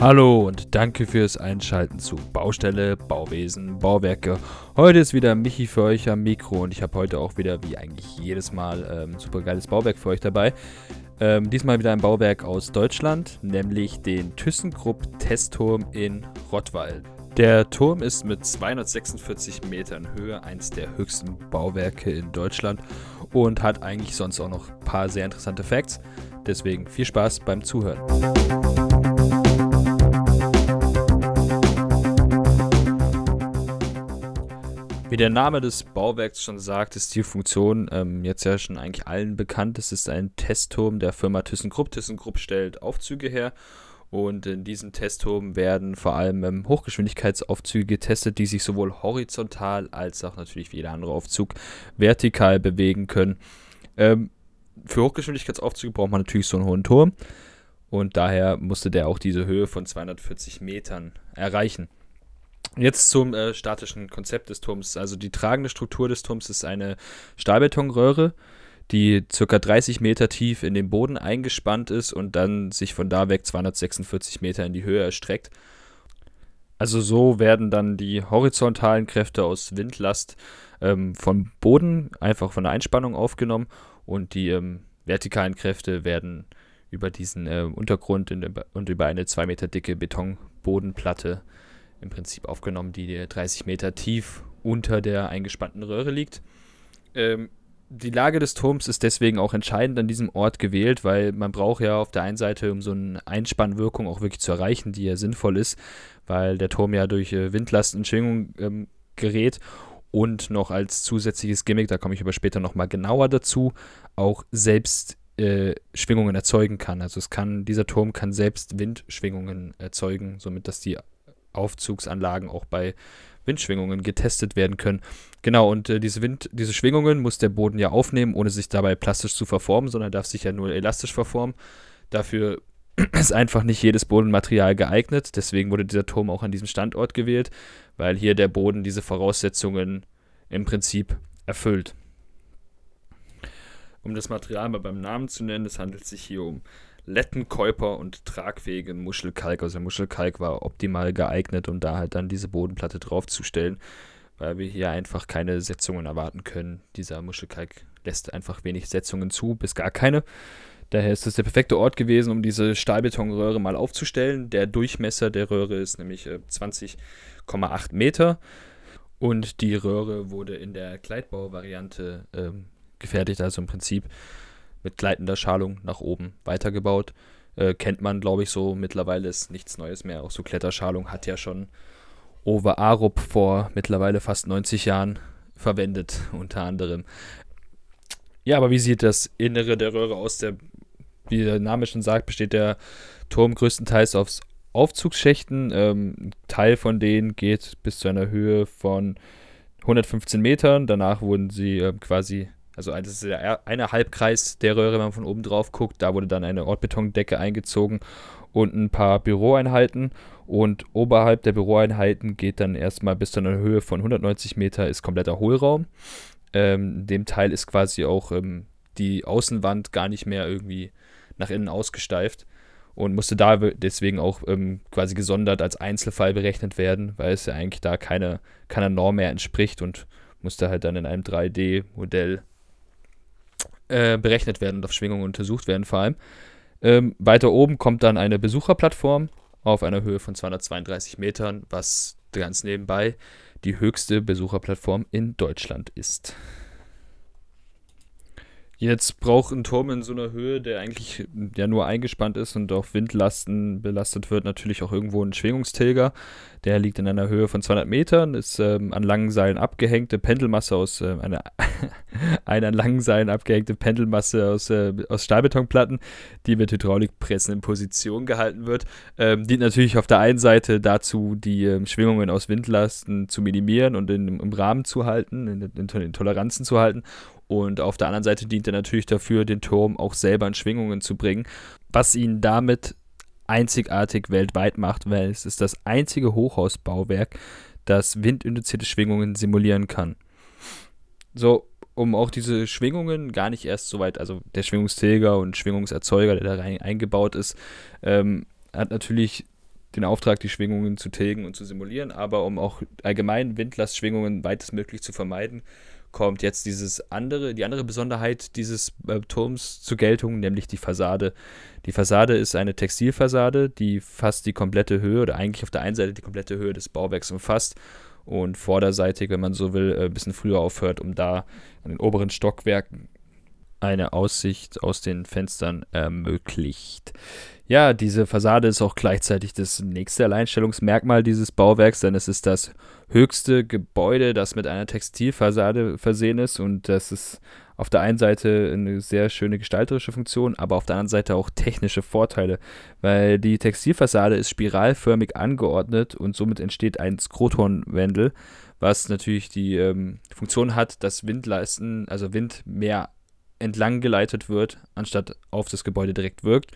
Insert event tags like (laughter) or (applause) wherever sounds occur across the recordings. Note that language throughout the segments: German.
Hallo und danke fürs Einschalten zu Baustelle, Bauwesen, Bauwerke. Heute ist wieder Michi für euch am Mikro und ich habe heute auch wieder, wie eigentlich jedes Mal, ähm, super geiles Bauwerk für euch dabei. Ähm, diesmal wieder ein Bauwerk aus Deutschland, nämlich den ThyssenKrupp Testturm in Rottweil. Der Turm ist mit 246 Metern Höhe eines der höchsten Bauwerke in Deutschland und hat eigentlich sonst auch noch ein paar sehr interessante Facts. Deswegen viel Spaß beim Zuhören. Wie der Name des Bauwerks schon sagt, ist die Funktion ähm, jetzt ja schon eigentlich allen bekannt. Es ist ein Testturm der Firma ThyssenKrupp. ThyssenKrupp stellt Aufzüge her und in diesem Testturm werden vor allem ähm, Hochgeschwindigkeitsaufzüge getestet, die sich sowohl horizontal als auch natürlich wie jeder andere Aufzug vertikal bewegen können. Ähm, für Hochgeschwindigkeitsaufzüge braucht man natürlich so einen hohen Turm und daher musste der auch diese Höhe von 240 Metern erreichen. Jetzt zum äh, statischen Konzept des Turms. Also die tragende Struktur des Turms ist eine Stahlbetonröhre, die ca. 30 Meter tief in den Boden eingespannt ist und dann sich von da weg 246 Meter in die Höhe erstreckt. Also so werden dann die horizontalen Kräfte aus Windlast ähm, vom Boden einfach von der Einspannung aufgenommen und die ähm, vertikalen Kräfte werden über diesen äh, Untergrund in, und über eine 2 Meter dicke Betonbodenplatte im Prinzip aufgenommen, die 30 Meter tief unter der eingespannten Röhre liegt. Ähm, die Lage des Turms ist deswegen auch entscheidend an diesem Ort gewählt, weil man braucht ja auf der einen Seite, um so eine Einspannwirkung auch wirklich zu erreichen, die ja sinnvoll ist, weil der Turm ja durch äh, Windlast und Schwingung ähm, gerät und noch als zusätzliches Gimmick, da komme ich aber später nochmal genauer dazu, auch selbst äh, Schwingungen erzeugen kann. Also es kann, dieser Turm kann selbst Windschwingungen erzeugen, somit dass die Aufzugsanlagen auch bei Windschwingungen getestet werden können. Genau, und äh, diese, Wind, diese Schwingungen muss der Boden ja aufnehmen, ohne sich dabei plastisch zu verformen, sondern darf sich ja nur elastisch verformen. Dafür (clears throat) ist einfach nicht jedes Bodenmaterial geeignet. Deswegen wurde dieser Turm auch an diesem Standort gewählt, weil hier der Boden diese Voraussetzungen im Prinzip erfüllt. Um das Material mal beim Namen zu nennen, es handelt sich hier um Lettenkäuper und tragfähigen Muschelkalk. Also Muschelkalk war optimal geeignet, um da halt dann diese Bodenplatte draufzustellen, weil wir hier einfach keine Setzungen erwarten können. Dieser Muschelkalk lässt einfach wenig Setzungen zu, bis gar keine. Daher ist es der perfekte Ort gewesen, um diese Stahlbetonröhre mal aufzustellen. Der Durchmesser der Röhre ist nämlich 20,8 äh, Meter und die Röhre wurde in der Gleitbau-Variante ähm, gefertigt, also im Prinzip mit gleitender Schalung nach oben weitergebaut. Äh, kennt man, glaube ich, so mittlerweile ist nichts Neues mehr. Auch so Kletterschalung hat ja schon Ove Arup vor mittlerweile fast 90 Jahren verwendet, (laughs) unter anderem. Ja, aber wie sieht das Innere der Röhre aus? Der, wie der Name schon sagt, besteht der Turm größtenteils aus Aufzugsschächten. Ähm, ein Teil von denen geht bis zu einer Höhe von 115 Metern. Danach wurden sie äh, quasi also das ist der eine Halbkreis der Röhre, wenn man von oben drauf guckt. Da wurde dann eine Ortbetondecke eingezogen und ein paar Büroeinheiten. Und oberhalb der Büroeinheiten geht dann erstmal bis zu einer Höhe von 190 Meter ist kompletter Hohlraum. Ähm, dem Teil ist quasi auch ähm, die Außenwand gar nicht mehr irgendwie nach innen ausgesteift und musste da deswegen auch ähm, quasi gesondert als Einzelfall berechnet werden, weil es ja eigentlich da keine, keiner Norm mehr entspricht und musste halt dann in einem 3D-Modell äh, berechnet werden und auf Schwingungen untersucht werden vor allem. Ähm, weiter oben kommt dann eine Besucherplattform auf einer Höhe von 232 Metern, was ganz nebenbei die höchste Besucherplattform in Deutschland ist. Jetzt braucht ein Turm in so einer Höhe, der eigentlich ja nur eingespannt ist und auf Windlasten belastet wird, natürlich auch irgendwo ein Schwingungstilger. Der liegt in einer Höhe von 200 Metern, ist ähm, an langen Seilen abgehängte Pendelmasse aus äh, einer (laughs) eine an langen Seilen abgehängte Pendelmasse aus, äh, aus Stahlbetonplatten, die mit Hydraulikpressen in Position gehalten wird. Ähm, dient natürlich auf der einen Seite dazu, die ähm, Schwingungen aus Windlasten zu minimieren und in, im Rahmen zu halten, in, in Toleranzen zu halten und auf der anderen Seite dient er natürlich dafür, den Turm auch selber in Schwingungen zu bringen, was ihn damit einzigartig weltweit macht, weil es ist das einzige Hochhausbauwerk, das windinduzierte Schwingungen simulieren kann. So, um auch diese Schwingungen gar nicht erst so weit, also der Schwingungsträger und Schwingungserzeuger, der da rein eingebaut ist, ähm, hat natürlich den Auftrag, die Schwingungen zu tilgen und zu simulieren, aber um auch allgemein Windlastschwingungen weitestmöglich zu vermeiden, kommt jetzt dieses andere, die andere Besonderheit dieses äh, Turms zur Geltung, nämlich die Fassade. Die Fassade ist eine Textilfassade, die fast die komplette Höhe oder eigentlich auf der einen Seite die komplette Höhe des Bauwerks umfasst und vorderseitig, wenn man so will, äh, ein bisschen früher aufhört, um da an den oberen Stockwerken eine Aussicht aus den Fenstern ermöglicht. Ja, diese Fassade ist auch gleichzeitig das nächste Alleinstellungsmerkmal dieses Bauwerks, denn es ist das höchste Gebäude, das mit einer Textilfassade versehen ist und das ist auf der einen Seite eine sehr schöne gestalterische Funktion, aber auf der anderen Seite auch technische Vorteile, weil die Textilfassade ist spiralförmig angeordnet und somit entsteht ein Skrotonwendel, was natürlich die ähm, Funktion hat, dass Windleisten, also Wind mehr entlang geleitet wird, anstatt auf das Gebäude direkt wirkt.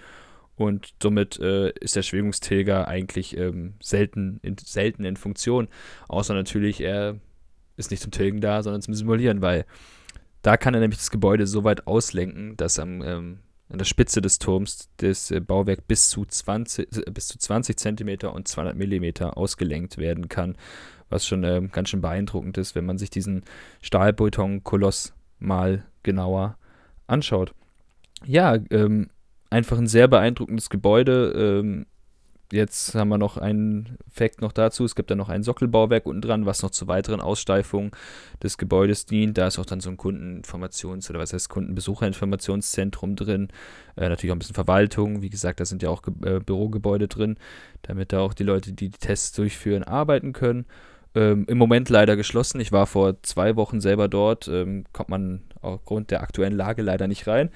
Und somit äh, ist der Schwingungstilger eigentlich ähm, selten, in, selten in Funktion. Außer natürlich, er ist nicht zum Tilgen da, sondern zum Simulieren, weil da kann er nämlich das Gebäude so weit auslenken, dass am, ähm, an der Spitze des Turms das äh, Bauwerk bis zu 20, äh, bis zu 20 Zentimeter und 200 Millimeter ausgelenkt werden kann. Was schon ähm, ganz schön beeindruckend ist, wenn man sich diesen Stahlbeton-Koloss mal genauer anschaut. Ja, ähm, einfach ein sehr beeindruckendes Gebäude. Ähm, jetzt haben wir noch einen Fakt noch dazu. Es gibt da noch ein Sockelbauwerk unten dran, was noch zur weiteren Aussteifung des Gebäudes dient. Da ist auch dann so ein Kundeninformations- oder was heißt Kundenbesucherinformationszentrum drin. Äh, natürlich auch ein bisschen Verwaltung. Wie gesagt, da sind ja auch Ge äh, Bürogebäude drin, damit da auch die Leute, die die Tests durchführen, arbeiten können. Ähm, Im Moment leider geschlossen. Ich war vor zwei Wochen selber dort. Ähm, kommt man aufgrund der aktuellen Lage leider nicht rein.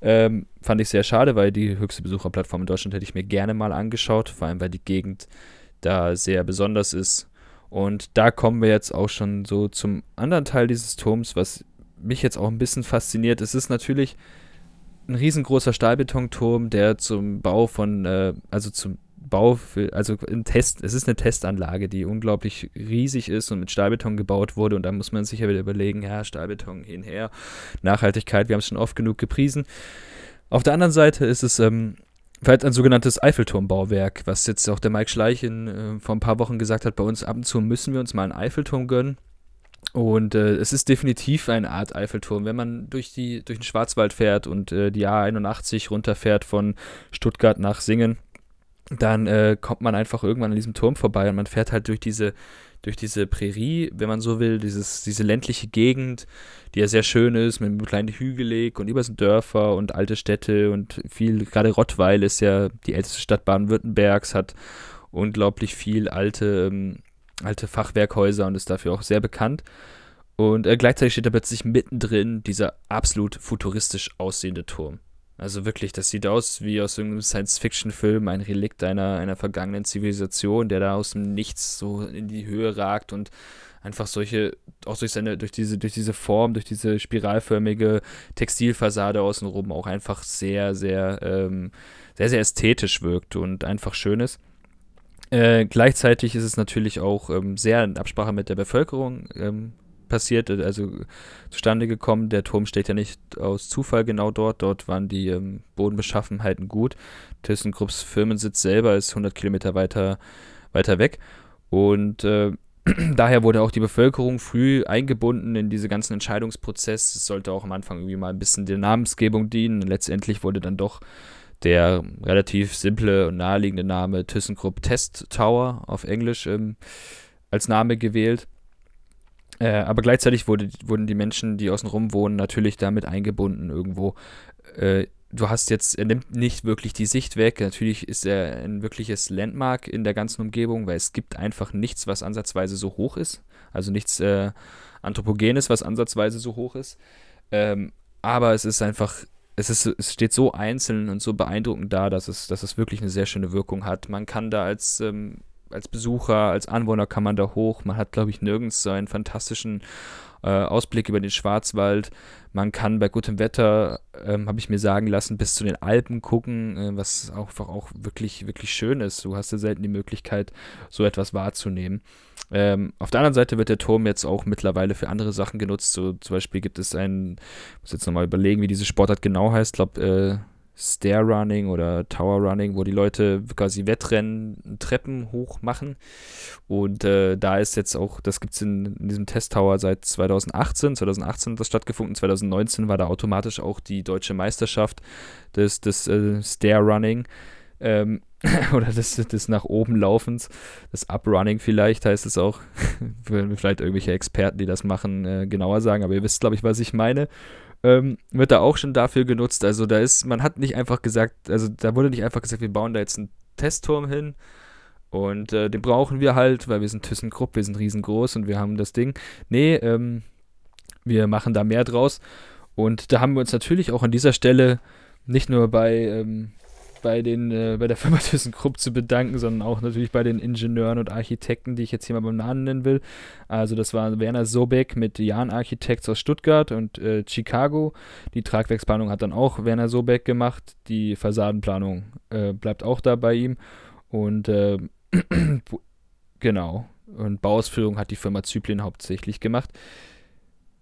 Ähm, fand ich sehr schade, weil die höchste Besucherplattform in Deutschland hätte ich mir gerne mal angeschaut, vor allem weil die Gegend da sehr besonders ist. Und da kommen wir jetzt auch schon so zum anderen Teil dieses Turms, was mich jetzt auch ein bisschen fasziniert. Es ist natürlich ein riesengroßer Stahlbetonturm, der zum Bau von, äh, also zum Bau, für, also ein Test, es ist eine Testanlage, die unglaublich riesig ist und mit Stahlbeton gebaut wurde. Und da muss man sich ja wieder überlegen, ja, Stahlbeton hinher, Nachhaltigkeit, wir haben es schon oft genug gepriesen. Auf der anderen Seite ist es ähm, vielleicht ein sogenanntes Eiffelturmbauwerk, was jetzt auch der Mike Schleich in, äh, vor ein paar Wochen gesagt hat, bei uns ab und zu müssen wir uns mal einen Eiffelturm gönnen. Und äh, es ist definitiv eine Art Eiffelturm. Wenn man durch, die, durch den Schwarzwald fährt und äh, die A81 runterfährt von Stuttgart nach Singen, dann äh, kommt man einfach irgendwann an diesem Turm vorbei und man fährt halt durch diese, durch diese Prärie, wenn man so will, dieses, diese ländliche Gegend, die ja sehr schön ist, mit einem kleinen Hügelig und über sind Dörfer und alte Städte und viel, gerade Rottweil ist ja die älteste Stadt Baden-Württembergs, hat unglaublich viel alte, ähm, alte Fachwerkhäuser und ist dafür auch sehr bekannt. Und äh, gleichzeitig steht da plötzlich mittendrin dieser absolut futuristisch aussehende Turm. Also wirklich, das sieht aus wie aus irgendeinem Science-Fiction-Film, ein Relikt einer, einer vergangenen Zivilisation, der da aus dem Nichts so in die Höhe ragt und einfach solche, auch durch seine, durch diese, durch diese Form, durch diese spiralförmige Textilfassade außenrum auch einfach sehr, sehr, ähm, sehr, sehr ästhetisch wirkt und einfach schön ist. Äh, gleichzeitig ist es natürlich auch ähm, sehr in Absprache mit der Bevölkerung ähm, passiert, äh, also zustande gekommen. Der Turm steht ja nicht aus Zufall genau dort. Dort waren die ähm, Bodenbeschaffenheiten gut. ThyssenKrupps Firmensitz selber ist 100 Kilometer weiter, weiter weg. Und äh, (clears throat) daher wurde auch die Bevölkerung früh eingebunden in diese ganzen Entscheidungsprozess. Es sollte auch am Anfang irgendwie mal ein bisschen der Namensgebung dienen. letztendlich wurde dann doch der relativ simple und naheliegende Name ThyssenKrupp Test Tower auf Englisch ähm, als Name gewählt. Äh, aber gleichzeitig wurde, wurden die Menschen, die außenrum wohnen, natürlich damit eingebunden irgendwo. Äh, du hast jetzt, er nimmt nicht wirklich die Sicht weg. Natürlich ist er ein wirkliches Landmark in der ganzen Umgebung, weil es gibt einfach nichts, was ansatzweise so hoch ist. Also nichts äh, Anthropogenes, was ansatzweise so hoch ist. Ähm, aber es ist einfach, es, ist, es steht so einzeln und so beeindruckend da, dass es, dass es wirklich eine sehr schöne Wirkung hat. Man kann da als ähm, als Besucher, als Anwohner kann man da hoch. Man hat, glaube ich, nirgends so einen fantastischen äh, Ausblick über den Schwarzwald. Man kann bei gutem Wetter, ähm, habe ich mir sagen lassen, bis zu den Alpen gucken, äh, was einfach auch wirklich, wirklich schön ist. Du hast ja selten die Möglichkeit, so etwas wahrzunehmen. Ähm, auf der anderen Seite wird der Turm jetzt auch mittlerweile für andere Sachen genutzt. So zum Beispiel gibt es einen, muss jetzt nochmal überlegen, wie diese Sportart genau heißt. Ich glaube, äh, Stair Running oder Tower Running, wo die Leute quasi Wettrennen Treppen hoch machen. Und äh, da ist jetzt auch, das gibt es in, in, diesem Testtower seit 2018. 2018 hat das stattgefunden, 2019 war da automatisch auch die deutsche Meisterschaft des, des äh, Stair Running. Ähm, (laughs) oder des, des nach oben Laufens, das Uprunning vielleicht heißt es auch. (laughs) vielleicht irgendwelche Experten, die das machen, äh, genauer sagen, aber ihr wisst, glaube ich, was ich meine ähm, wird da auch schon dafür genutzt. Also da ist, man hat nicht einfach gesagt, also da wurde nicht einfach gesagt, wir bauen da jetzt einen Testturm hin und äh, den brauchen wir halt, weil wir sind ThyssenKrupp, wir sind riesengroß und wir haben das Ding. Nee, ähm, wir machen da mehr draus. Und da haben wir uns natürlich auch an dieser Stelle nicht nur bei ähm, bei, den, äh, bei der (laughs) Firma ThyssenKrupp zu bedanken, sondern auch natürlich bei den Ingenieuren und Architekten, die ich jetzt hier mal beim Namen nennen will. Also das war Werner Sobeck mit Jan Architects aus Stuttgart und äh, Chicago. Die Tragwerksplanung hat dann auch Werner Sobeck gemacht. Die Fassadenplanung äh, bleibt auch da bei ihm. Und äh, (clears throat) genau. Und Bauausführung hat die Firma Zyplin hauptsächlich gemacht.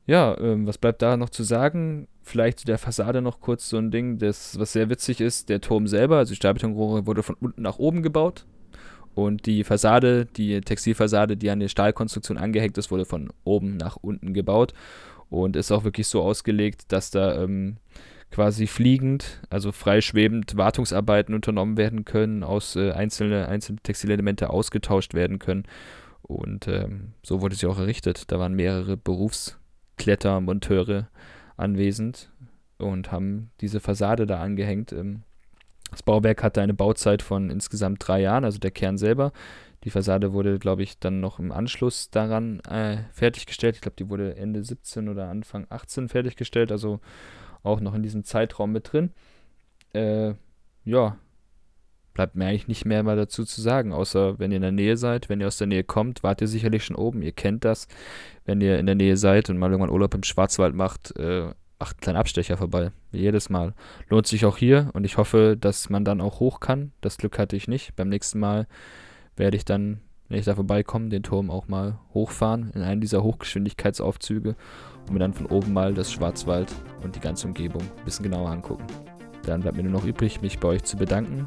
Ja, ähm, was bleibt da noch zu sagen? Vielleicht zu der Fassade noch kurz so ein Ding, das, was sehr witzig ist, der Turm selber, also die Stahlbetonrohre, wurde von unten nach oben gebaut. Und die Fassade, die Textilfassade, die an der Stahlkonstruktion angehängt ist, wurde von oben nach unten gebaut. Und ist auch wirklich so ausgelegt, dass da ähm, quasi fliegend, also freischwebend Wartungsarbeiten unternommen werden können, aus äh, einzelne, einzelne Textilelemente ausgetauscht werden können. Und ähm, so wurde sie auch errichtet. Da waren mehrere Berufs- Klettermonteure anwesend und haben diese Fassade da angehängt. Ähm, das Bauwerk hatte eine Bauzeit von insgesamt drei Jahren, also der Kern selber. Die Fassade wurde, glaube ich, dann noch im Anschluss daran äh, fertiggestellt. Ich glaube, die wurde Ende 17 oder Anfang 18 fertiggestellt, also auch noch in diesem Zeitraum mit drin. Äh, ja, bleibt mir eigentlich nicht mehr mal dazu zu sagen, außer wenn ihr in der Nähe seid. Wenn ihr aus der Nähe kommt, wart ihr sicherlich schon oben. Ihr kennt das. Wenn ihr in der Nähe seid und mal irgendwann Urlaub im Schwarzwald macht, äh, macht einen kleinen Abstecher vorbei. Wie jedes Mal. Lohnt sich auch hier und ich hoffe, dass man dann auch hoch kann. Das Glück hatte ich nicht. Beim nächsten Mal werde ich dann, wenn ich da vorbeikomme, den Turm auch mal hochfahren in einen dieser Hochgeschwindigkeitsaufzüge und mir dann von oben mal das Schwarzwald und die ganze Umgebung ein bisschen genauer angucken. Dann bleibt mir nur noch übrig, mich bei euch zu bedanken